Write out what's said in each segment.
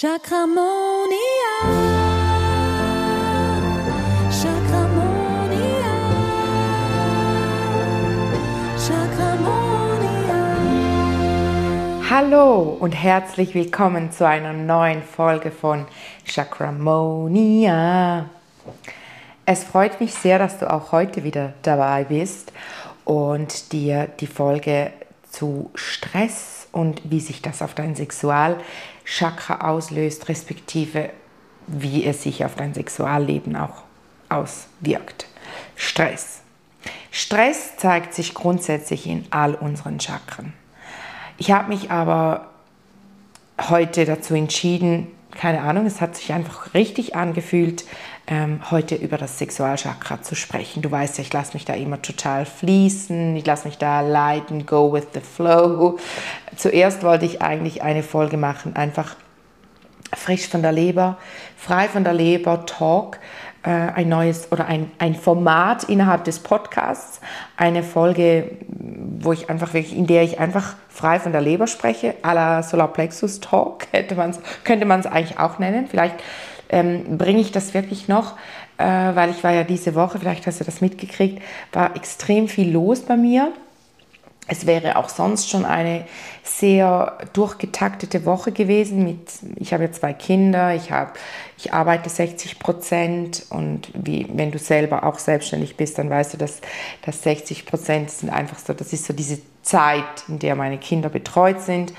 Chakramonia. Chakramonia. Chakramonia. Hallo und herzlich willkommen zu einer neuen Folge von Chakramonia. Es freut mich sehr, dass du auch heute wieder dabei bist und dir die Folge zu Stress und wie sich das auf dein Sexualchakra auslöst, respektive wie es sich auf dein Sexualleben auch auswirkt. Stress. Stress zeigt sich grundsätzlich in all unseren Chakren. Ich habe mich aber heute dazu entschieden, keine Ahnung, es hat sich einfach richtig angefühlt, heute über das Sexualchakra zu sprechen. Du weißt ja, ich lasse mich da immer total fließen, ich lasse mich da leiten, go with the flow. Zuerst wollte ich eigentlich eine Folge machen, einfach frisch von der Leber, frei von der Leber, Talk, äh, ein neues oder ein, ein Format innerhalb des Podcasts, eine Folge, wo ich einfach wirklich, in der ich einfach frei von der Leber spreche, à la Solarplexus Talk, hätte man's, könnte man es eigentlich auch nennen. Vielleicht ähm, bringe ich das wirklich noch, äh, weil ich war ja diese Woche, vielleicht hast du das mitgekriegt, war extrem viel los bei mir. Es wäre auch sonst schon eine sehr durchgetaktete Woche gewesen. Mit, ich habe ja zwei Kinder, ich, habe, ich arbeite 60 Prozent und wie, wenn du selber auch selbstständig bist, dann weißt du, dass, dass 60 Prozent sind einfach so, das ist so diese Zeit, in der meine Kinder betreut sind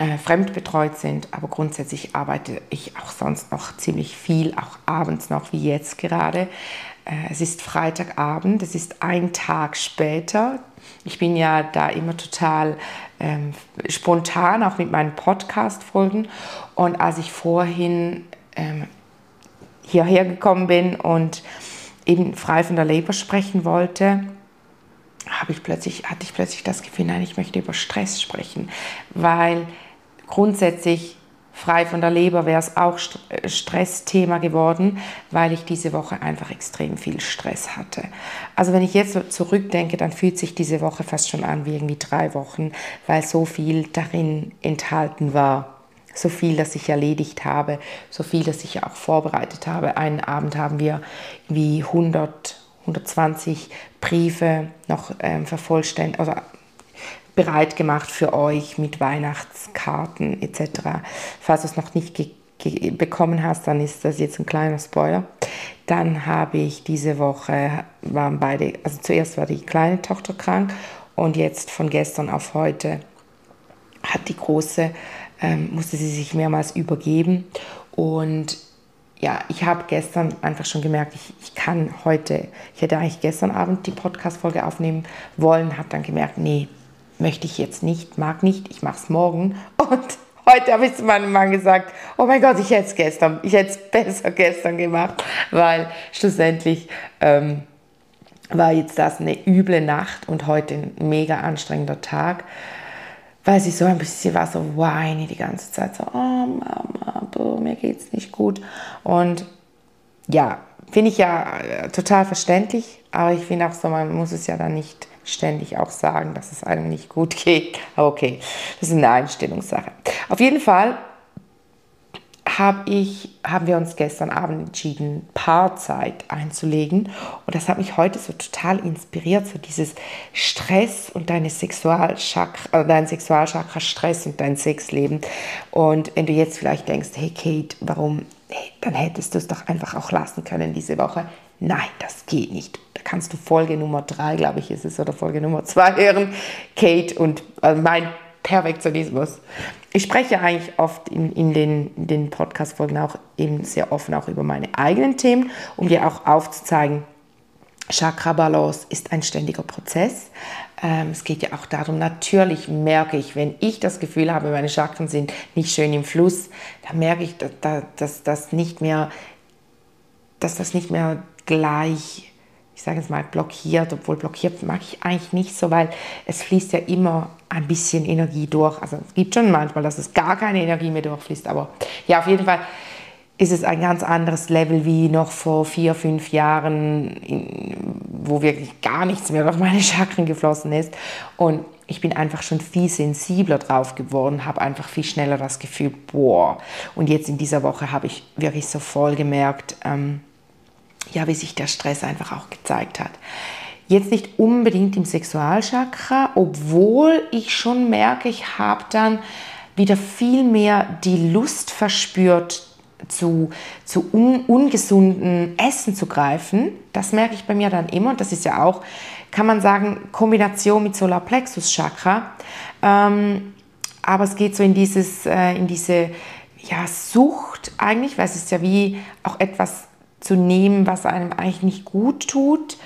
äh, fremdbetreut sind, aber grundsätzlich arbeite ich auch sonst noch ziemlich viel, auch abends noch wie jetzt gerade. Äh, es ist Freitagabend, es ist ein Tag später. Ich bin ja da immer total ähm, spontan, auch mit meinen Podcast-Folgen. Und als ich vorhin ähm, hierher gekommen bin und eben frei von der Leber sprechen wollte, ich plötzlich, hatte ich plötzlich das Gefühl, nein, ich möchte über Stress sprechen, weil grundsätzlich frei von der Leber wäre es auch äh, Stressthema geworden, weil ich diese Woche einfach extrem viel Stress hatte. Also wenn ich jetzt zurückdenke, dann fühlt sich diese Woche fast schon an wie irgendwie drei Wochen, weil so viel darin enthalten war. So viel, das ich erledigt habe, so viel, das ich auch vorbereitet habe. Einen Abend haben wir wie 100, 120 Briefe noch ähm, vervollständigt, also bereit gemacht für euch mit Weihnachtskarten etc. Falls du es noch nicht bekommen hast, dann ist das jetzt ein kleiner Spoiler. Dann habe ich diese Woche, waren beide, also zuerst war die kleine Tochter krank und jetzt von gestern auf heute hat die große, ähm, musste sie sich mehrmals übergeben und ja, ich habe gestern einfach schon gemerkt, ich, ich kann heute, ich hätte eigentlich gestern Abend die Podcast-Folge aufnehmen wollen, habe dann gemerkt, nee, möchte ich jetzt nicht, mag nicht, ich mache es morgen. Und heute habe ich zu meinem Mann gesagt, oh mein Gott, ich hätte es gestern, ich hätte es besser gestern gemacht, weil schlussendlich ähm, war jetzt das eine üble Nacht und heute ein mega anstrengender Tag, weil sie so ein bisschen war so whiny die ganze Zeit, so, oh Mama, boah, mir geht's nicht gut. Und ja, finde ich ja äh, total verständlich, aber ich finde auch so, man muss es ja dann nicht ständig auch sagen, dass es einem nicht gut geht. Okay, das ist eine Einstellungssache. Auf jeden Fall hab ich, haben wir uns gestern Abend entschieden, Paarzeit einzulegen. Und das hat mich heute so total inspiriert, so dieses Stress und deine Sexualchakra, äh, dein Sexualchakra Stress und dein Sexleben. Und wenn du jetzt vielleicht denkst, hey Kate, warum, hey, dann hättest du es doch einfach auch lassen können diese Woche. Nein, das geht nicht. Da kannst du Folge Nummer drei, glaube ich, ist es, oder Folge Nummer zwei hören. Kate und äh, mein Perfektionismus. Ich spreche eigentlich oft in, in den, den Podcast-Folgen auch eben sehr offen auch über meine eigenen Themen, um dir auch aufzuzeigen, Chakra-Balance ist ein ständiger Prozess. Ähm, es geht ja auch darum, natürlich merke ich, wenn ich das Gefühl habe, meine Chakren sind nicht schön im Fluss, dann merke ich, dass, dass, dass, nicht mehr, dass das nicht mehr gleich, ich sage jetzt mal, blockiert, obwohl blockiert mag ich eigentlich nicht so, weil es fließt ja immer ein bisschen Energie durch. Also es gibt schon manchmal, dass es gar keine Energie mehr durchfließt, aber ja, auf jeden Fall ist es ein ganz anderes Level wie noch vor vier, fünf Jahren, wo wirklich gar nichts mehr durch meine Chakren geflossen ist. Und ich bin einfach schon viel sensibler drauf geworden, habe einfach viel schneller das Gefühl, boah. Und jetzt in dieser Woche habe ich wirklich so voll gemerkt, ähm, ja, wie sich der Stress einfach auch gezeigt hat. Jetzt nicht unbedingt im Sexualchakra, obwohl ich schon merke, ich habe dann wieder viel mehr die Lust verspürt, zu, zu un, ungesunden Essen zu greifen. Das merke ich bei mir dann immer. Und das ist ja auch, kann man sagen, Kombination mit Solarplexus-Chakra. Ähm, aber es geht so in, dieses, äh, in diese ja, Sucht eigentlich, weil es ist ja wie auch etwas zu nehmen, was einem eigentlich nicht gut tut.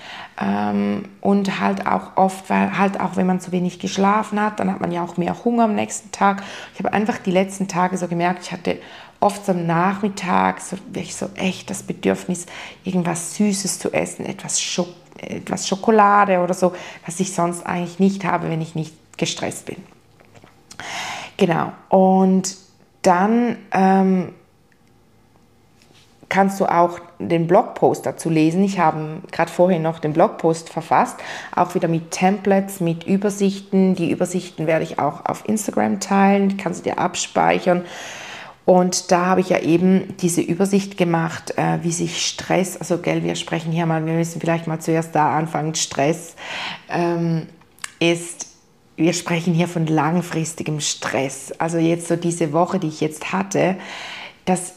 Ähm, und halt auch oft, weil halt auch wenn man zu wenig geschlafen hat, dann hat man ja auch mehr Hunger am nächsten Tag. Ich habe einfach die letzten Tage so gemerkt, ich hatte oft am Nachmittag so wirklich so echt das Bedürfnis, irgendwas Süßes zu essen, etwas, Schok etwas Schokolade oder so, was ich sonst eigentlich nicht habe, wenn ich nicht gestresst bin. Genau. Und dann ähm, kannst du auch den Blogpost dazu lesen. Ich habe gerade vorhin noch den Blogpost verfasst, auch wieder mit Templates, mit Übersichten. Die Übersichten werde ich auch auf Instagram teilen, die kannst du dir abspeichern. Und da habe ich ja eben diese Übersicht gemacht, äh, wie sich Stress, also gell, wir sprechen hier mal, wir müssen vielleicht mal zuerst da anfangen, Stress ähm, ist, wir sprechen hier von langfristigem Stress. Also jetzt so diese Woche, die ich jetzt hatte, das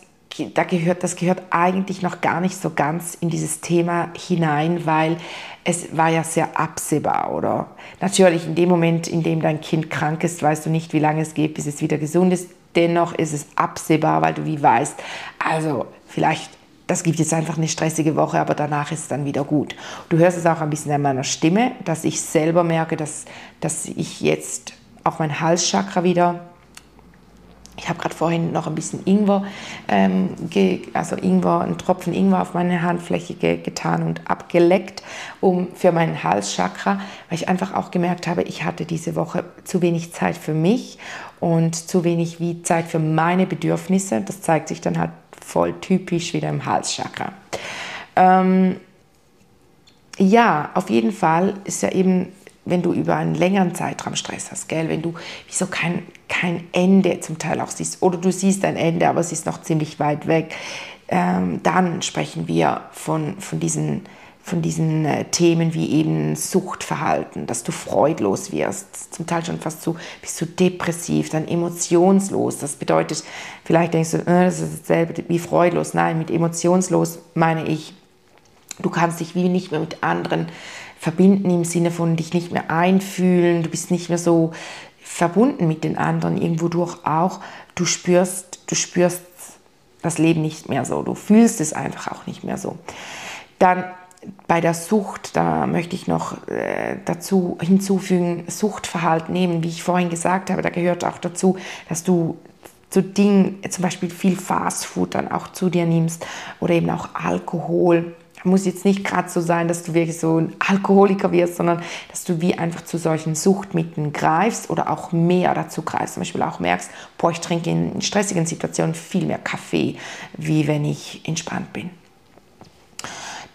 da gehört, das gehört eigentlich noch gar nicht so ganz in dieses Thema hinein, weil es war ja sehr absehbar, oder? Natürlich, in dem Moment, in dem dein Kind krank ist, weißt du nicht, wie lange es geht, bis es wieder gesund ist. Dennoch ist es absehbar, weil du wie weißt, also vielleicht, das gibt jetzt einfach eine stressige Woche, aber danach ist es dann wieder gut. Du hörst es auch ein bisschen an meiner Stimme, dass ich selber merke, dass, dass ich jetzt auch mein Halschakra wieder ich habe gerade vorhin noch ein bisschen Ingwer, ähm, also Ingwer, einen Tropfen Ingwer auf meine Handfläche ge getan und abgeleckt, um für mein Halschakra, weil ich einfach auch gemerkt habe, ich hatte diese Woche zu wenig Zeit für mich und zu wenig wie Zeit für meine Bedürfnisse. Das zeigt sich dann halt voll typisch wieder im Halschakra. Ähm, ja, auf jeden Fall ist ja eben wenn du über einen längeren Zeitraum Stress hast, gell? wenn du wieso kein, kein Ende zum Teil auch siehst oder du siehst ein Ende, aber es ist noch ziemlich weit weg, ähm, dann sprechen wir von, von diesen, von diesen äh, Themen wie eben Suchtverhalten, dass du freudlos wirst, zum Teil schon fast so, bist du depressiv, dann emotionslos. Das bedeutet, vielleicht denkst du, äh, das ist dasselbe wie freudlos. Nein, mit emotionslos meine ich, du kannst dich wie nicht mehr mit anderen verbinden im Sinne von dich nicht mehr einfühlen, du bist nicht mehr so verbunden mit den anderen, irgendwo durch auch, du spürst, du spürst das Leben nicht mehr so, du fühlst es einfach auch nicht mehr so. Dann bei der Sucht, da möchte ich noch äh, dazu hinzufügen, Suchtverhalten nehmen, wie ich vorhin gesagt habe, da gehört auch dazu, dass du zu Dingen, zum Beispiel viel Fastfood dann auch zu dir nimmst oder eben auch Alkohol muss jetzt nicht gerade so sein, dass du wirklich so ein Alkoholiker wirst, sondern dass du wie einfach zu solchen Suchtmitteln greifst oder auch mehr dazu greifst. Zum Beispiel auch merkst, boah, ich trinke in stressigen Situationen viel mehr Kaffee, wie wenn ich entspannt bin.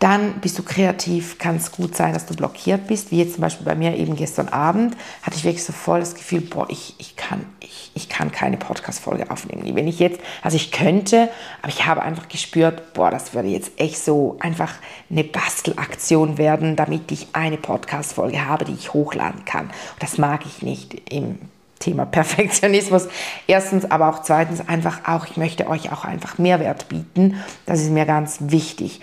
Dann bist du kreativ, kann es gut sein, dass du blockiert bist, wie jetzt zum Beispiel bei mir eben gestern Abend, hatte ich wirklich so voll das Gefühl, boah, ich, ich, kann, ich, ich kann keine Podcast-Folge aufnehmen. Wenn ich jetzt, also ich könnte, aber ich habe einfach gespürt, boah, das würde jetzt echt so einfach eine Bastelaktion werden, damit ich eine Podcast-Folge habe, die ich hochladen kann. Und das mag ich nicht im Thema Perfektionismus. Erstens, aber auch zweitens einfach auch, ich möchte euch auch einfach Mehrwert bieten. Das ist mir ganz wichtig.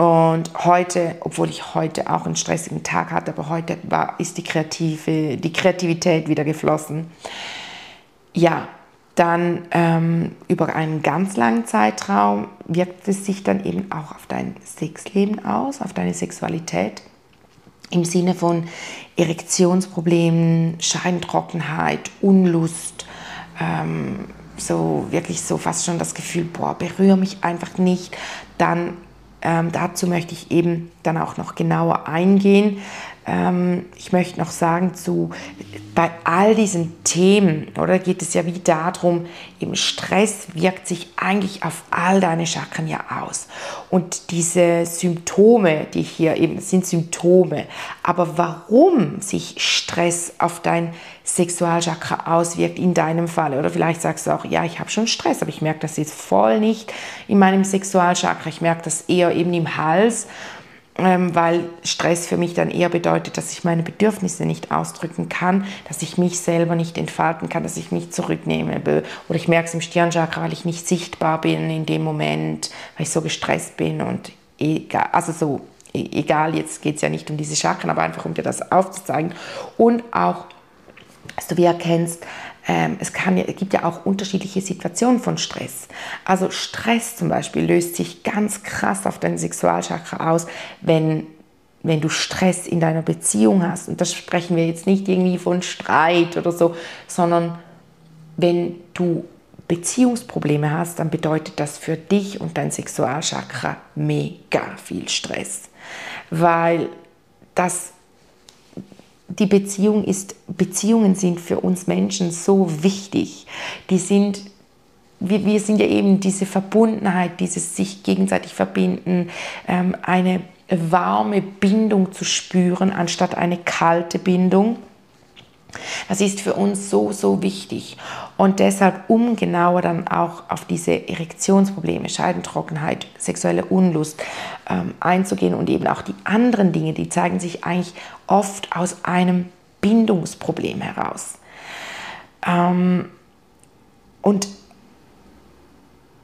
Und heute, obwohl ich heute auch einen stressigen Tag hatte, aber heute war, ist die, Kreative, die Kreativität wieder geflossen. Ja, dann ähm, über einen ganz langen Zeitraum wirkt es sich dann eben auch auf dein Sexleben aus, auf deine Sexualität. Im Sinne von Erektionsproblemen, Scheintrockenheit, Unlust, ähm, so wirklich so fast schon das Gefühl, boah, berühre mich einfach nicht. Dann ähm, dazu möchte ich eben dann auch noch genauer eingehen. Ähm, ich möchte noch sagen, zu, bei all diesen Themen, oder geht es ja wie darum, im Stress wirkt sich eigentlich auf all deine Chakren ja aus. Und diese Symptome, die hier eben sind Symptome, aber warum sich Stress auf dein Sexualchakra auswirkt in deinem Fall, oder vielleicht sagst du auch, ja, ich habe schon Stress, aber ich merke das jetzt voll nicht in meinem Sexualchakra, ich merke das eher eben im Hals weil Stress für mich dann eher bedeutet, dass ich meine Bedürfnisse nicht ausdrücken kann, dass ich mich selber nicht entfalten kann, dass ich mich zurücknehme. Oder ich merke es im Stirnchakra, weil ich nicht sichtbar bin in dem Moment, weil ich so gestresst bin und egal, also so, e-, egal, jetzt geht es ja nicht um diese Chakren, aber einfach um dir das aufzuzeigen. Und auch, dass du wie erkennst, ähm, es, kann, es gibt ja auch unterschiedliche Situationen von Stress. Also Stress zum Beispiel löst sich ganz krass auf dein Sexualchakra aus, wenn wenn du Stress in deiner Beziehung hast, und das sprechen wir jetzt nicht irgendwie von Streit oder so, sondern wenn du Beziehungsprobleme hast, dann bedeutet das für dich und dein Sexualchakra mega viel Stress, weil das die Beziehung ist, Beziehungen sind für uns Menschen so wichtig. Die sind, wir, wir sind ja eben diese Verbundenheit, dieses sich gegenseitig verbinden, ähm, eine warme Bindung zu spüren, anstatt eine kalte Bindung. Das ist für uns so, so wichtig. Und deshalb, um genauer dann auch auf diese Erektionsprobleme, Scheidentrockenheit, sexuelle Unlust ähm, einzugehen und eben auch die anderen Dinge, die zeigen sich eigentlich oft aus einem Bindungsproblem heraus. Ähm, und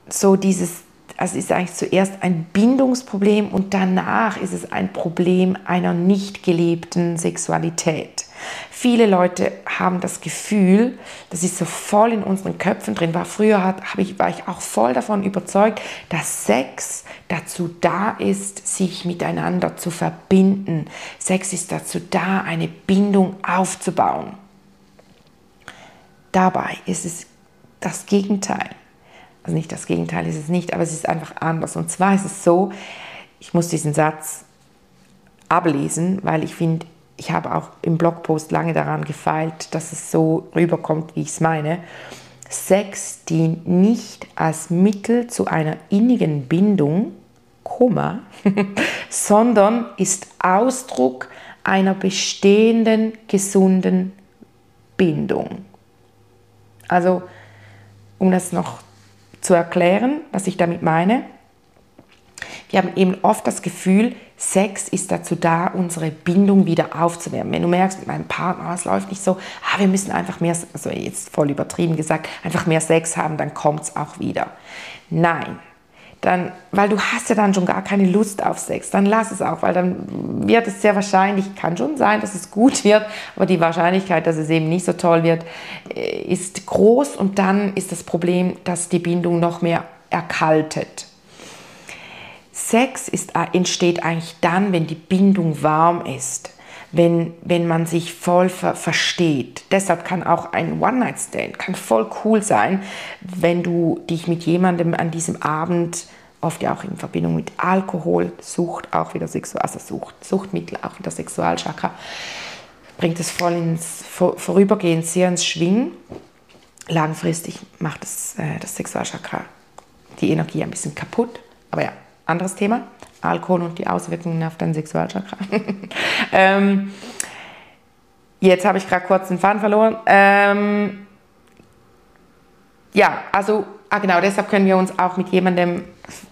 so dieses, also ist eigentlich zuerst ein Bindungsproblem und danach ist es ein Problem einer nicht gelebten Sexualität. Viele Leute haben das Gefühl, das ist so voll in unseren Köpfen drin, war früher hat, ich, war ich auch voll davon überzeugt, dass Sex dazu da ist, sich miteinander zu verbinden. Sex ist dazu da, eine Bindung aufzubauen. Dabei ist es das Gegenteil. Also nicht das Gegenteil ist es nicht, aber es ist einfach anders. Und zwar ist es so, ich muss diesen Satz ablesen, weil ich finde, ich habe auch im Blogpost lange daran gefeilt, dass es so rüberkommt, wie ich es meine. Sex dient nicht als Mittel zu einer innigen Bindung, Komma, sondern ist Ausdruck einer bestehenden gesunden Bindung. Also, um das noch zu erklären, was ich damit meine, wir haben eben oft das Gefühl, Sex ist dazu da, unsere Bindung wieder aufzuwärmen. Wenn du merkst, mit meinem Partner, es läuft nicht so, ah, wir müssen einfach mehr, also jetzt voll übertrieben gesagt, einfach mehr Sex haben, dann kommt es auch wieder. Nein, dann, weil du hast ja dann schon gar keine Lust auf Sex, dann lass es auch, weil dann wird es sehr wahrscheinlich, kann schon sein, dass es gut wird, aber die Wahrscheinlichkeit, dass es eben nicht so toll wird, äh, ist groß und dann ist das Problem, dass die Bindung noch mehr erkaltet. Sex ist, äh, entsteht eigentlich dann, wenn die Bindung warm ist, wenn, wenn man sich voll ver versteht. Deshalb kann auch ein One-Night-Stand kann voll cool sein, wenn du dich mit jemandem an diesem Abend oft ja auch in Verbindung mit Alkohol, Sucht, auch wieder Sexual, also Sucht, Suchtmittel, auch wieder Sexualchakra, bringt es voll ins Vorübergehen sehr ins Schwingen. Langfristig macht es, äh, das Sexualchakra die Energie ein bisschen kaputt. Aber ja, anderes Thema. Alkohol und die Auswirkungen auf dein Sexualchakra. ähm, jetzt habe ich gerade kurz den Faden verloren. Ähm, ja, also, ah genau, deshalb können wir uns auch mit jemandem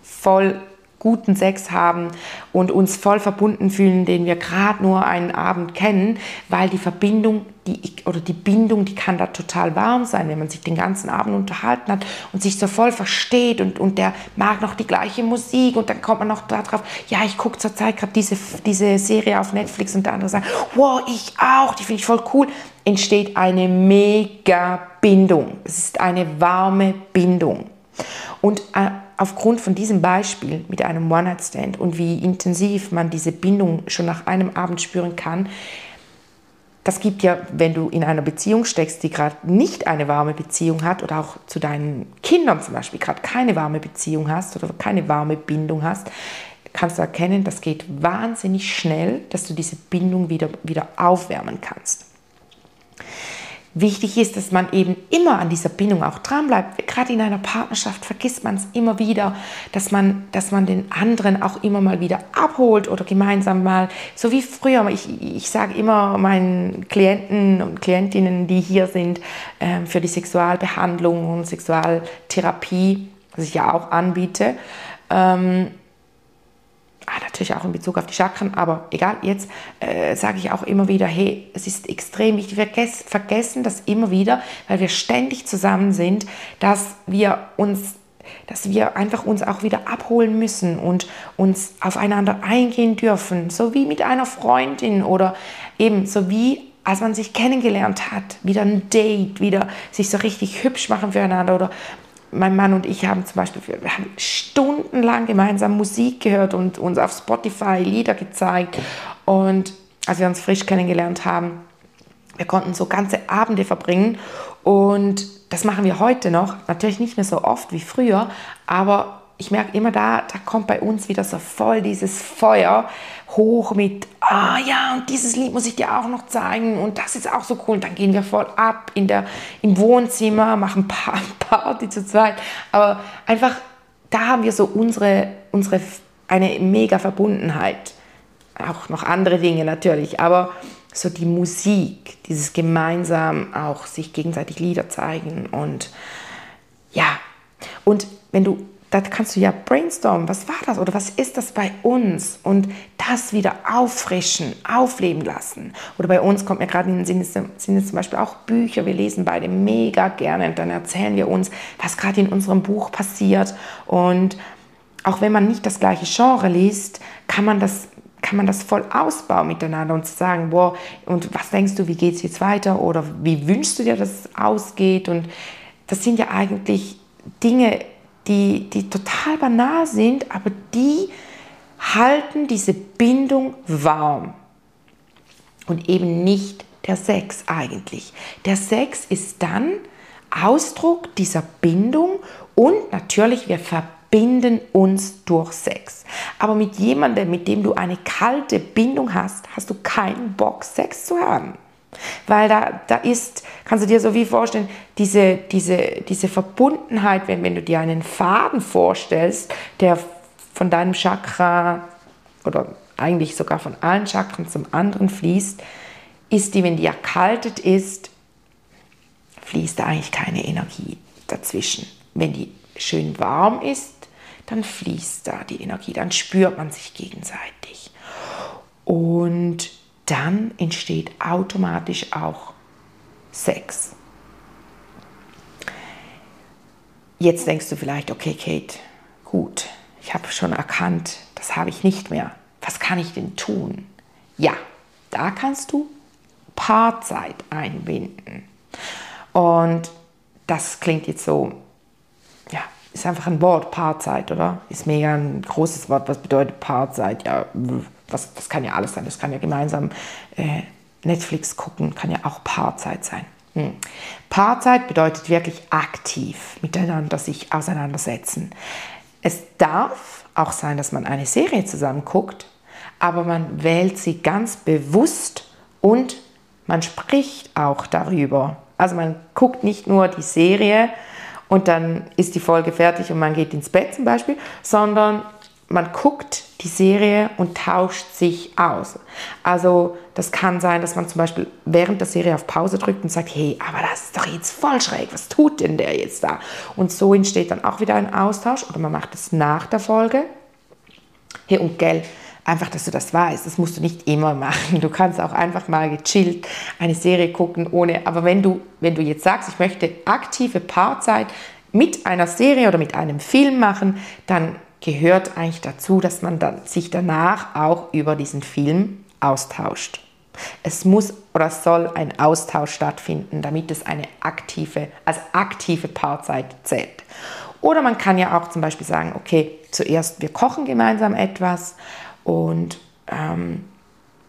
voll guten Sex haben und uns voll verbunden fühlen, den wir gerade nur einen Abend kennen, weil die Verbindung die, oder die Bindung, die kann da total warm sein, wenn man sich den ganzen Abend unterhalten hat und sich so voll versteht und, und der mag noch die gleiche Musik und dann kommt man noch darauf, ja, ich gucke zurzeit gerade diese, diese Serie auf Netflix und der andere sagt, wow, ich auch, die finde ich voll cool, entsteht eine mega Bindung. Es ist eine warme Bindung. Und äh, aufgrund von diesem Beispiel mit einem One-Night-Stand und wie intensiv man diese Bindung schon nach einem Abend spüren kann, das gibt ja, wenn du in einer Beziehung steckst, die gerade nicht eine warme Beziehung hat oder auch zu deinen Kindern zum Beispiel gerade keine warme Beziehung hast oder keine warme Bindung hast, kannst du erkennen, das geht wahnsinnig schnell, dass du diese Bindung wieder, wieder aufwärmen kannst. Wichtig ist, dass man eben immer an dieser Bindung auch dran bleibt. Gerade in einer Partnerschaft vergisst man es immer wieder, dass man, dass man den anderen auch immer mal wieder abholt oder gemeinsam mal, so wie früher. Ich, ich sage immer meinen Klienten und Klientinnen, die hier sind, äh, für die Sexualbehandlung und Sexualtherapie, was ich ja auch anbiete, ähm, natürlich auch in Bezug auf die Chakren, aber egal, jetzt äh, sage ich auch immer wieder, hey, es ist extrem wichtig, wir vergessen das immer wieder, weil wir ständig zusammen sind, dass wir uns dass wir einfach uns auch wieder abholen müssen und uns aufeinander eingehen dürfen, so wie mit einer Freundin oder eben so wie als man sich kennengelernt hat, wieder ein Date, wieder sich so richtig hübsch machen füreinander oder mein Mann und ich haben zum Beispiel, wir haben stundenlang gemeinsam Musik gehört und uns auf Spotify Lieder gezeigt. Und als wir uns frisch kennengelernt haben, wir konnten so ganze Abende verbringen. Und das machen wir heute noch. Natürlich nicht mehr so oft wie früher, aber ich merke immer da, da kommt bei uns wieder so voll dieses Feuer hoch mit, ah ja, und dieses Lied muss ich dir auch noch zeigen und das ist auch so cool. Und dann gehen wir voll ab in der, im Wohnzimmer, machen Party zu zweit. Aber einfach, da haben wir so unsere, unsere eine mega Verbundenheit. Auch noch andere Dinge natürlich, aber so die Musik, dieses gemeinsam auch sich gegenseitig Lieder zeigen und ja, und wenn du da kannst du ja brainstormen, was war das oder was ist das bei uns? Und das wieder auffrischen, aufleben lassen. Oder bei uns kommt mir gerade in den Sinn, sind es zum Beispiel auch Bücher, wir lesen beide mega gerne und dann erzählen wir uns, was gerade in unserem Buch passiert. Und auch wenn man nicht das gleiche Genre liest, kann man das kann man das voll ausbauen miteinander und sagen, boah, und was denkst du, wie geht es jetzt weiter? Oder wie wünschst du dir, dass es ausgeht? Und das sind ja eigentlich Dinge, die, die total banal sind, aber die halten diese Bindung warm. Und eben nicht der Sex eigentlich. Der Sex ist dann Ausdruck dieser Bindung und natürlich, wir verbinden uns durch Sex. Aber mit jemandem, mit dem du eine kalte Bindung hast, hast du keinen Bock, Sex zu haben. Weil da, da ist, kannst du dir so wie vorstellen, diese, diese, diese Verbundenheit, wenn, wenn du dir einen Faden vorstellst, der von deinem Chakra oder eigentlich sogar von allen Chakren zum anderen fließt, ist die, wenn die erkaltet ist, fließt da eigentlich keine Energie dazwischen. Wenn die schön warm ist, dann fließt da die Energie, dann spürt man sich gegenseitig. Und dann entsteht automatisch auch Sex. Jetzt denkst du vielleicht, okay, Kate, gut, ich habe schon erkannt, das habe ich nicht mehr. Was kann ich denn tun? Ja, da kannst du Paarzeit einbinden. Und das klingt jetzt so, ja, ist einfach ein Wort, Paarzeit, oder? Ist mega ein großes Wort. Was bedeutet Paarzeit? Ja, was, das kann ja alles sein. Das kann ja gemeinsam äh, Netflix gucken, kann ja auch Paarzeit sein. Hm. Paarzeit bedeutet wirklich aktiv miteinander sich auseinandersetzen. Es darf auch sein, dass man eine Serie zusammen guckt, aber man wählt sie ganz bewusst und man spricht auch darüber. Also man guckt nicht nur die Serie und dann ist die Folge fertig und man geht ins Bett zum Beispiel, sondern man guckt die Serie und tauscht sich aus. Also das kann sein, dass man zum Beispiel während der Serie auf Pause drückt und sagt, hey, aber das ist doch jetzt voll schräg, was tut denn der jetzt da? Und so entsteht dann auch wieder ein Austausch oder man macht es nach der Folge. Hey und gell, einfach, dass du das weißt, das musst du nicht immer machen. Du kannst auch einfach mal gechillt eine Serie gucken ohne, aber wenn du, wenn du jetzt sagst, ich möchte aktive Paarzeit mit einer Serie oder mit einem Film machen, dann gehört eigentlich dazu, dass man dann sich danach auch über diesen Film austauscht. Es muss oder soll ein Austausch stattfinden, damit es eine aktive, als aktive Paarzeit zählt. Oder man kann ja auch zum Beispiel sagen, okay, zuerst wir kochen gemeinsam etwas und ähm,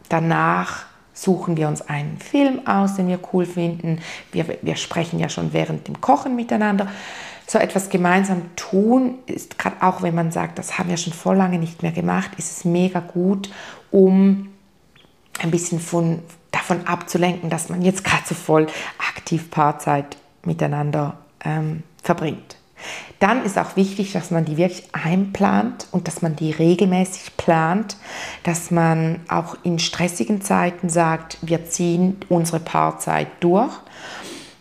danach suchen wir uns einen Film aus, den wir cool finden. Wir, wir sprechen ja schon während dem Kochen miteinander. So etwas gemeinsam tun ist gerade auch, wenn man sagt, das haben wir schon vor lange nicht mehr gemacht, ist es mega gut, um ein bisschen von, davon abzulenken, dass man jetzt gerade so voll aktiv Paarzeit miteinander ähm, verbringt. Dann ist auch wichtig, dass man die wirklich einplant und dass man die regelmäßig plant, dass man auch in stressigen Zeiten sagt, wir ziehen unsere Paarzeit durch.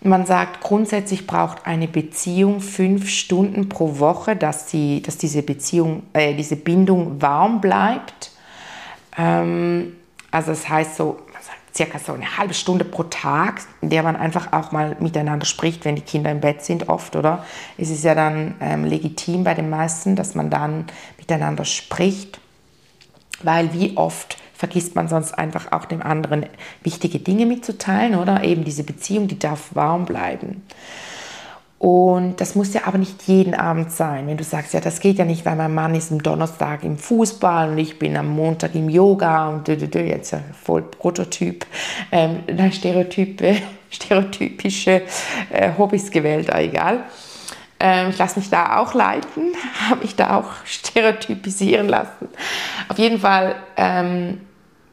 Man sagt, grundsätzlich braucht eine Beziehung fünf Stunden pro Woche, dass, sie, dass diese Beziehung, äh, diese Bindung warm bleibt. Ähm, also das heißt so, circa so eine halbe Stunde pro Tag, in der man einfach auch mal miteinander spricht, wenn die Kinder im Bett sind, oft, oder? Es ist ja dann ähm, legitim bei den meisten, dass man dann miteinander spricht, weil wie oft vergisst man sonst einfach auch dem anderen wichtige Dinge mitzuteilen, oder? Eben diese Beziehung, die darf warm bleiben. Und das muss ja aber nicht jeden Abend sein. Wenn du sagst, ja, das geht ja nicht, weil mein Mann ist am Donnerstag im Fußball und ich bin am Montag im Yoga und jetzt ja voll Prototyp, ähm, Stereotype, stereotypische äh, Hobbys gewählt, egal. Ähm, ich lasse mich da auch leiten, habe mich da auch stereotypisieren lassen. Auf jeden Fall, ähm,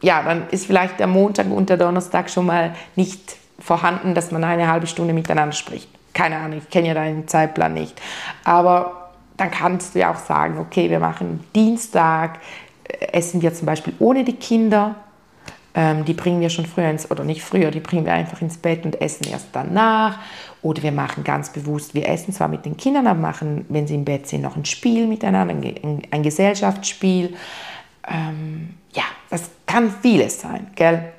ja, dann ist vielleicht der Montag und der Donnerstag schon mal nicht vorhanden, dass man eine halbe Stunde miteinander spricht keine Ahnung, ich kenne ja deinen Zeitplan nicht. Aber dann kannst du ja auch sagen, okay, wir machen Dienstag, äh, essen wir zum Beispiel ohne die Kinder. Ähm, die bringen wir schon früher ins, oder nicht früher, die bringen wir einfach ins Bett und essen erst danach. Oder wir machen ganz bewusst, wir essen zwar mit den Kindern, aber machen, wenn sie im Bett sind, noch ein Spiel miteinander, ein, ein Gesellschaftsspiel. Ähm, ja, das kann vieles sein, gell?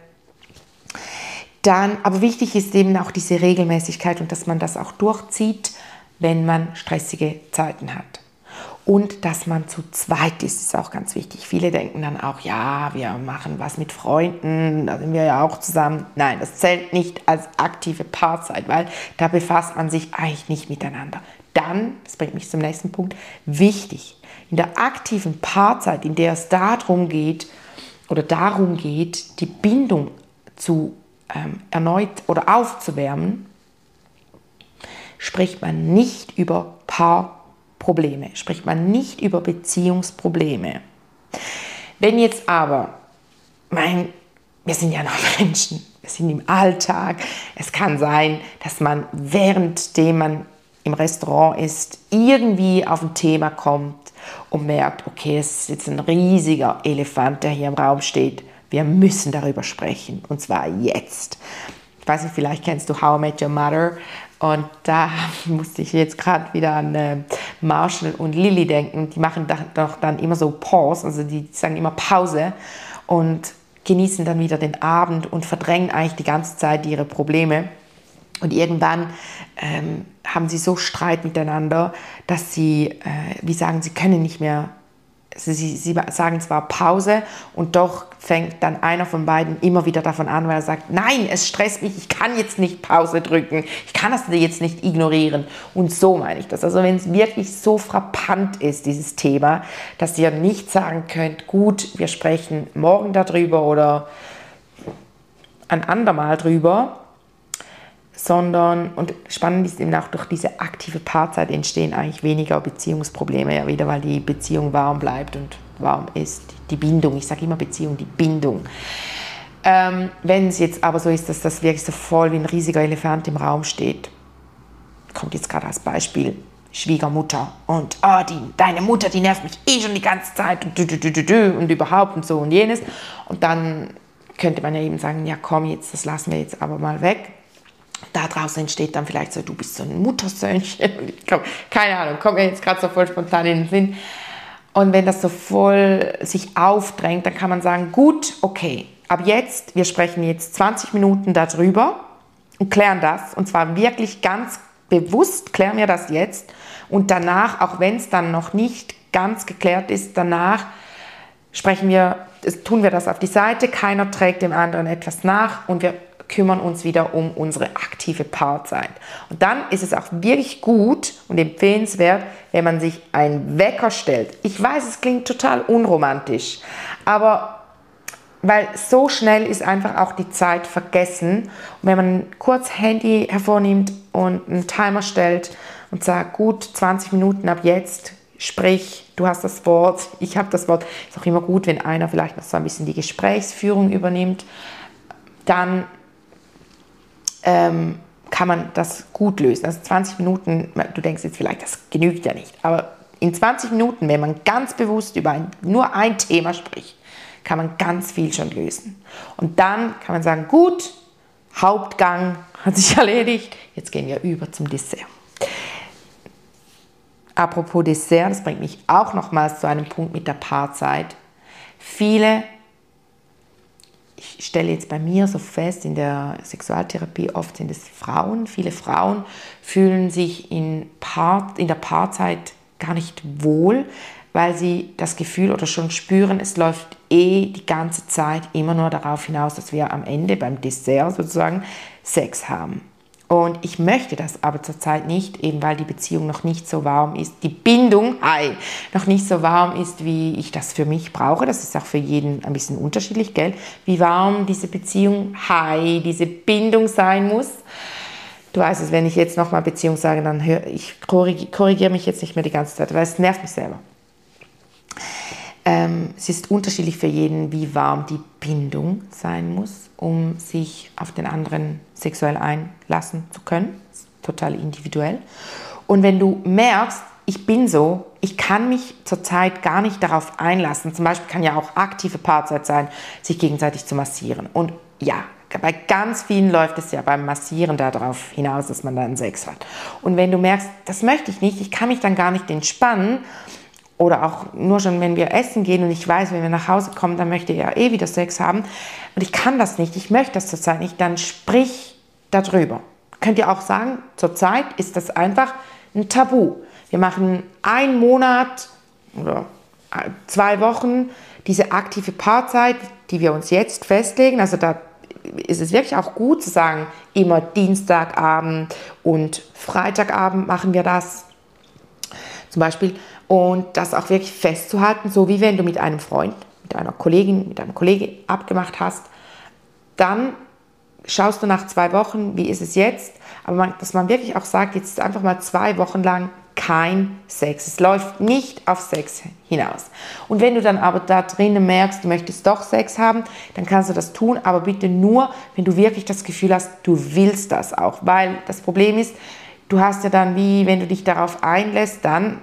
Dann, aber wichtig ist eben auch diese Regelmäßigkeit und dass man das auch durchzieht, wenn man stressige Zeiten hat. Und dass man zu zweit ist, ist auch ganz wichtig. Viele denken dann auch, ja, wir machen was mit Freunden, da sind wir ja auch zusammen. Nein, das zählt nicht als aktive Paarzeit, weil da befasst man sich eigentlich nicht miteinander. Dann, das bringt mich zum nächsten Punkt, wichtig, in der aktiven Paarzeit, in der es darum geht, oder darum geht, die Bindung zu ähm, erneut oder aufzuwärmen, spricht man nicht über Paarprobleme, spricht man nicht über Beziehungsprobleme. Wenn jetzt aber, mein, wir sind ja noch Menschen, wir sind im Alltag, es kann sein, dass man währenddem man im Restaurant ist, irgendwie auf ein Thema kommt und merkt, okay, es ist jetzt ein riesiger Elefant, der hier im Raum steht. Wir müssen darüber sprechen und zwar jetzt. Ich weiß nicht, vielleicht kennst du How I Met Your Mother und da musste ich jetzt gerade wieder an äh, Marshall und Lily denken. Die machen doch dann immer so Pause, also die sagen immer Pause und genießen dann wieder den Abend und verdrängen eigentlich die ganze Zeit ihre Probleme. Und irgendwann ähm, haben sie so Streit miteinander, dass sie, äh, wie sagen, sie können nicht mehr Sie, sie, sagen zwar Pause und doch fängt dann einer von beiden immer wieder davon an, weil er sagt, nein, es stresst mich, ich kann jetzt nicht Pause drücken, ich kann das jetzt nicht ignorieren. Und so meine ich das. Also wenn es wirklich so frappant ist, dieses Thema, dass ihr nicht sagen könnt, gut, wir sprechen morgen darüber oder ein andermal drüber, sondern, und spannend ist eben auch, durch diese aktive Paarzeit entstehen eigentlich weniger Beziehungsprobleme, ja wieder, weil die Beziehung warm bleibt und warm ist. Die Bindung, ich sage immer Beziehung, die Bindung. Ähm, Wenn es jetzt aber so ist, dass das wirklich so voll wie ein riesiger Elefant im Raum steht, kommt jetzt gerade als Beispiel Schwiegermutter und oh, die, deine Mutter, die nervt mich eh schon die ganze Zeit und, du, du, du, und überhaupt und so und jenes. Und dann könnte man ja eben sagen, ja komm jetzt, das lassen wir jetzt aber mal weg da draußen entsteht dann vielleicht so, du bist so ein Muttersöhnchen. Komm, keine Ahnung, kommt mir jetzt gerade so voll spontan in den Sinn. Und wenn das so voll sich aufdrängt, dann kann man sagen, gut, okay, ab jetzt, wir sprechen jetzt 20 Minuten darüber und klären das. Und zwar wirklich ganz bewusst klären wir das jetzt. Und danach, auch wenn es dann noch nicht ganz geklärt ist, danach sprechen wir, tun wir das auf die Seite, keiner trägt dem anderen etwas nach und wir kümmern uns wieder um unsere aktive Paarzeit. Und dann ist es auch wirklich gut und empfehlenswert, wenn man sich einen Wecker stellt. Ich weiß, es klingt total unromantisch, aber weil so schnell ist einfach auch die Zeit vergessen. Und wenn man kurz Handy hervornimmt und einen Timer stellt und sagt, gut, 20 Minuten ab jetzt, sprich, du hast das Wort, ich habe das Wort, ist auch immer gut, wenn einer vielleicht noch so ein bisschen die Gesprächsführung übernimmt, dann ähm, kann man das gut lösen. Also 20 Minuten, du denkst jetzt vielleicht, das genügt ja nicht, aber in 20 Minuten, wenn man ganz bewusst über ein, nur ein Thema spricht, kann man ganz viel schon lösen. Und dann kann man sagen, gut, Hauptgang hat sich erledigt, jetzt gehen wir über zum Dessert. Apropos Dessert, das bringt mich auch nochmals zu einem Punkt mit der Paarzeit. Viele, ich stelle jetzt bei mir so fest, in der Sexualtherapie oft sind es Frauen, viele Frauen fühlen sich in, Paar, in der Paarzeit gar nicht wohl, weil sie das Gefühl oder schon spüren, es läuft eh die ganze Zeit immer nur darauf hinaus, dass wir am Ende beim Dessert sozusagen Sex haben. Und ich möchte das aber zurzeit nicht, eben weil die Beziehung noch nicht so warm ist, die Bindung, hi, noch nicht so warm ist, wie ich das für mich brauche. Das ist auch für jeden ein bisschen unterschiedlich, gell? Wie warm diese Beziehung, hi, diese Bindung sein muss. Du weißt es, wenn ich jetzt nochmal Beziehung sage, dann höre ich korrigiere mich jetzt nicht mehr die ganze Zeit, weil es nervt mich selber. Ähm, es ist unterschiedlich für jeden, wie warm die Bindung sein muss, um sich auf den anderen sexuell einlassen zu können. total individuell. Und wenn du merkst, ich bin so, ich kann mich zurzeit gar nicht darauf einlassen. Zum Beispiel kann ja auch aktive Paarzeit sein, sich gegenseitig zu massieren. Und ja, bei ganz vielen läuft es ja beim Massieren darauf hinaus, dass man dann Sex hat. Und wenn du merkst, das möchte ich nicht, ich kann mich dann gar nicht entspannen, oder auch nur schon, wenn wir essen gehen und ich weiß, wenn wir nach Hause kommen, dann möchte ja eh wieder Sex haben und ich kann das nicht, ich möchte das zurzeit nicht, dann sprich darüber. Könnt ihr auch sagen, zurzeit ist das einfach ein Tabu. Wir machen einen Monat oder zwei Wochen diese aktive Paarzeit, die wir uns jetzt festlegen. Also da ist es wirklich auch gut zu sagen, immer Dienstagabend und Freitagabend machen wir das. Zum Beispiel und das auch wirklich festzuhalten, so wie wenn du mit einem Freund, mit einer Kollegin, mit einem Kollegen abgemacht hast, dann schaust du nach zwei Wochen, wie ist es jetzt, aber man, dass man wirklich auch sagt, jetzt einfach mal zwei Wochen lang kein Sex. Es läuft nicht auf Sex hinaus. Und wenn du dann aber da drinnen merkst, du möchtest doch Sex haben, dann kannst du das tun, aber bitte nur, wenn du wirklich das Gefühl hast, du willst das auch. Weil das Problem ist, du hast ja dann wie, wenn du dich darauf einlässt, dann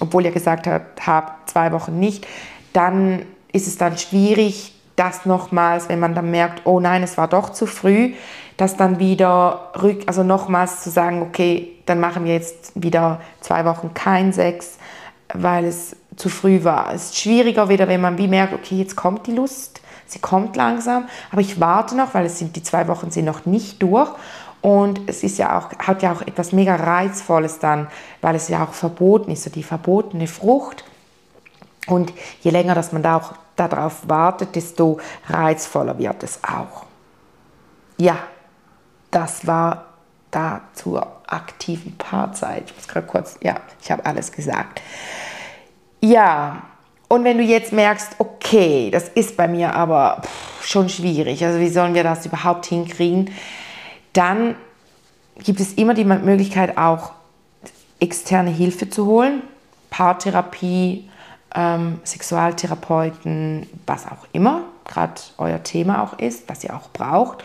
obwohl ihr gesagt habt, zwei Wochen nicht, dann ist es dann schwierig, das nochmals, wenn man dann merkt, oh nein, es war doch zu früh, das dann wieder rück, also nochmals zu sagen, okay, dann machen wir jetzt wieder zwei Wochen kein Sex, weil es zu früh war. Es ist schwieriger wieder, wenn man wie merkt, okay, jetzt kommt die Lust, sie kommt langsam, aber ich warte noch, weil es sind die zwei Wochen sind noch nicht durch und es ist ja auch, hat ja auch etwas mega Reizvolles dann, weil es ja auch verboten ist, so die verbotene Frucht. Und je länger, dass man da auch darauf wartet, desto reizvoller wird es auch. Ja, das war da zur aktiven Paarzeit. Ich muss gerade kurz, ja, ich habe alles gesagt. Ja, und wenn du jetzt merkst, okay, das ist bei mir aber pff, schon schwierig, also wie sollen wir das überhaupt hinkriegen? Dann gibt es immer die Möglichkeit, auch externe Hilfe zu holen, Paartherapie, ähm, Sexualtherapeuten, was auch immer, gerade euer Thema auch ist, was ihr auch braucht.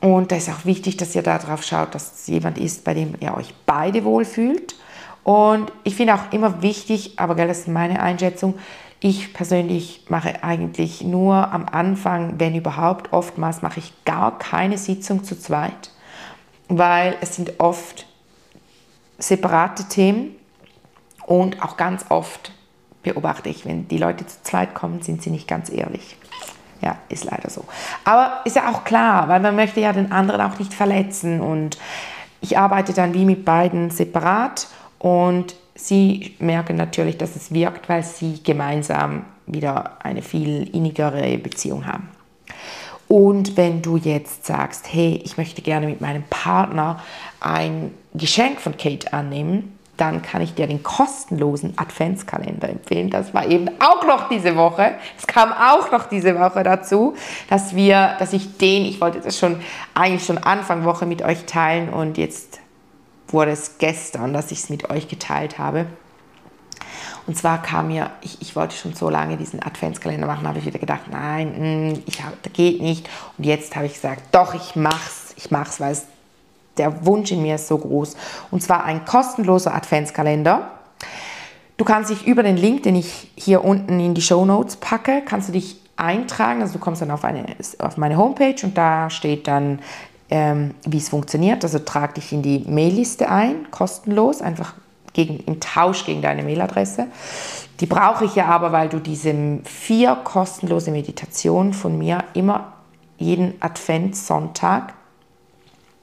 Und da ist auch wichtig, dass ihr darauf schaut, dass es jemand ist, bei dem ihr euch beide wohlfühlt. Und ich finde auch immer wichtig, aber das ist meine Einschätzung, ich persönlich mache eigentlich nur am Anfang, wenn überhaupt, oftmals mache ich gar keine Sitzung zu zweit, weil es sind oft separate Themen und auch ganz oft beobachte ich, wenn die Leute zu zweit kommen, sind sie nicht ganz ehrlich. Ja, ist leider so. Aber ist ja auch klar, weil man möchte ja den anderen auch nicht verletzen und ich arbeite dann wie mit beiden separat und Sie merken natürlich, dass es wirkt, weil sie gemeinsam wieder eine viel innigere Beziehung haben. Und wenn du jetzt sagst, hey, ich möchte gerne mit meinem Partner ein Geschenk von Kate annehmen, dann kann ich dir den kostenlosen Adventskalender empfehlen. Das war eben auch noch diese Woche. Es kam auch noch diese Woche dazu, dass wir, dass ich den, ich wollte das schon eigentlich schon Anfang Woche mit euch teilen und jetzt wurde es gestern, dass ich es mit euch geteilt habe. Und zwar kam mir, ich, ich wollte schon so lange diesen Adventskalender machen, habe ich wieder gedacht, nein, mm, ich hab, das geht nicht. Und jetzt habe ich gesagt, doch, ich mach's, ich mach's, weil es, der Wunsch in mir ist so groß. Und zwar ein kostenloser Adventskalender. Du kannst dich über den Link, den ich hier unten in die Show Notes packe, kannst du dich eintragen. Also du kommst dann auf, eine, auf meine Homepage und da steht dann, ähm, wie es funktioniert. Also trag dich in die Mailliste ein, kostenlos, einfach gegen, im Tausch gegen deine Mailadresse. Die brauche ich ja aber, weil du diese vier kostenlose Meditationen von mir immer jeden Adventssonntag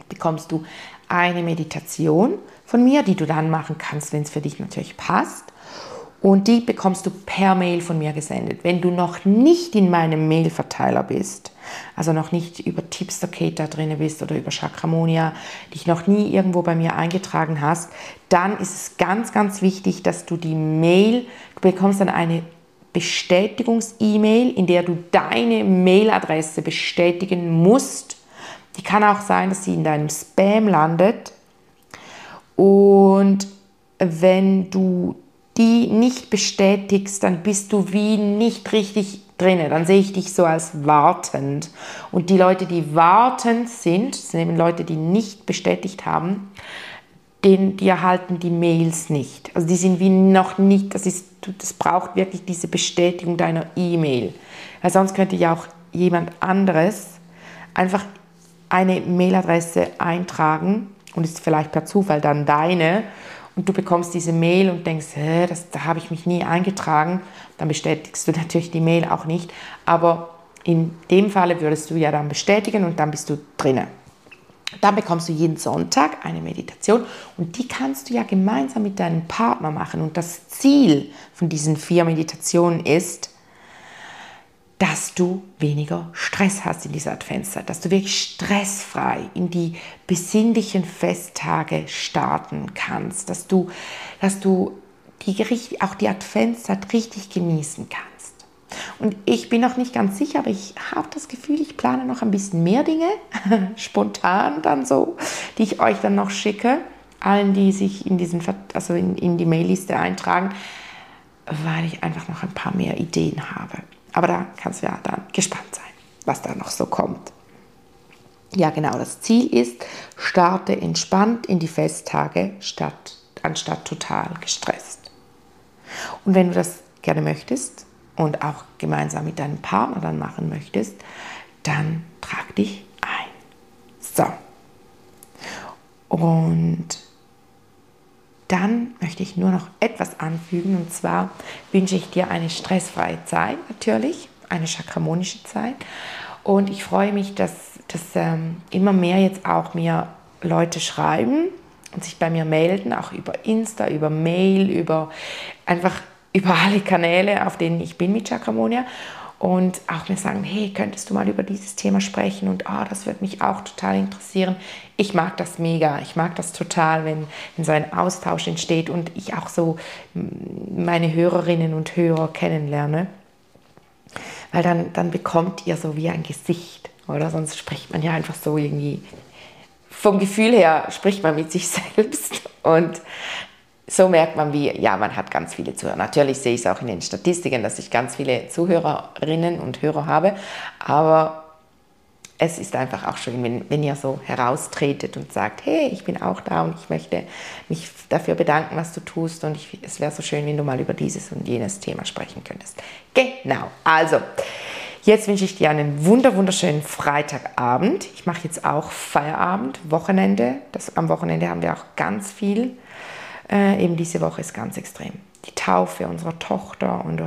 bekommst du eine Meditation von mir, die du dann machen kannst, wenn es für dich natürlich passt. Und die bekommst du per Mail von mir gesendet. Wenn du noch nicht in meinem Mailverteiler bist, also noch nicht über Tipster-Kate da drin bist oder über Chakramonia, dich noch nie irgendwo bei mir eingetragen hast, dann ist es ganz, ganz wichtig, dass du die Mail, du bekommst dann eine Bestätigungs-E-Mail, in der du deine Mailadresse bestätigen musst. Die kann auch sein, dass sie in deinem Spam landet. Und wenn du die nicht bestätigst, dann bist du wie nicht richtig drin. Dann sehe ich dich so als wartend. Und die Leute, die wartend sind, sind eben Leute, die nicht bestätigt haben, den, die erhalten die Mails nicht. Also die sind wie noch nicht, das, ist, das braucht wirklich diese Bestätigung deiner E-Mail. Weil sonst könnte ja auch jemand anderes einfach eine Mailadresse eintragen und ist vielleicht per Zufall dann deine und du bekommst diese Mail und denkst, Hä, das, da habe ich mich nie eingetragen, dann bestätigst du natürlich die Mail auch nicht. Aber in dem Falle würdest du ja dann bestätigen und dann bist du drinnen. Dann bekommst du jeden Sonntag eine Meditation und die kannst du ja gemeinsam mit deinem Partner machen. Und das Ziel von diesen vier Meditationen ist, dass du weniger Stress hast in dieser Adventszeit, dass du wirklich stressfrei in die besinnlichen Festtage starten kannst, dass du, dass du die, auch die Adventszeit richtig genießen kannst. Und ich bin noch nicht ganz sicher, aber ich habe das Gefühl, ich plane noch ein bisschen mehr Dinge, spontan dann so, die ich euch dann noch schicke, allen, die sich in, diesen, also in, in die Mailliste eintragen, weil ich einfach noch ein paar mehr Ideen habe. Aber da kannst du ja dann gespannt sein, was da noch so kommt. Ja, genau, das Ziel ist, starte entspannt in die Festtage statt, anstatt total gestresst. Und wenn du das gerne möchtest und auch gemeinsam mit deinem Partner dann machen möchtest, dann trag dich ein. So. Und dann möchte ich nur noch etwas anfügen. Und zwar wünsche ich dir eine stressfreie Zeit natürlich, eine chakramonische Zeit. Und ich freue mich, dass, dass ähm, immer mehr jetzt auch mir Leute schreiben und sich bei mir melden, auch über Insta, über Mail, über einfach über alle Kanäle, auf denen ich bin mit Chakramonia und auch mir sagen, hey, könntest du mal über dieses Thema sprechen und oh, das würde mich auch total interessieren. Ich mag das mega, ich mag das total, wenn, wenn so ein Austausch entsteht und ich auch so meine Hörerinnen und Hörer kennenlerne, weil dann, dann bekommt ihr so wie ein Gesicht, oder? Sonst spricht man ja einfach so irgendwie, vom Gefühl her spricht man mit sich selbst und so merkt man, wie, ja, man hat ganz viele Zuhörer. Natürlich sehe ich es auch in den Statistiken, dass ich ganz viele Zuhörerinnen und Hörer habe, aber es ist einfach auch schön, wenn, wenn ihr so heraustretet und sagt, hey, ich bin auch da und ich möchte mich dafür bedanken, was du tust und ich, es wäre so schön, wenn du mal über dieses und jenes Thema sprechen könntest. Genau, also jetzt wünsche ich dir einen wunder wunderschönen Freitagabend. Ich mache jetzt auch Feierabend, Wochenende. Das, am Wochenende haben wir auch ganz viel äh, eben diese Woche ist ganz extrem. Die Taufe unserer Tochter und oh,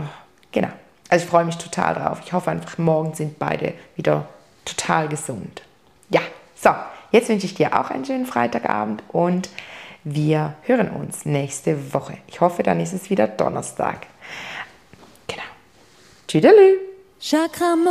genau. Also ich freue mich total drauf. Ich hoffe einfach, morgen sind beide wieder total gesund. Ja, so, jetzt wünsche ich dir auch einen schönen Freitagabend und wir hören uns nächste Woche. Ich hoffe, dann ist es wieder Donnerstag. Genau. Tschüdelü. Chakramonia.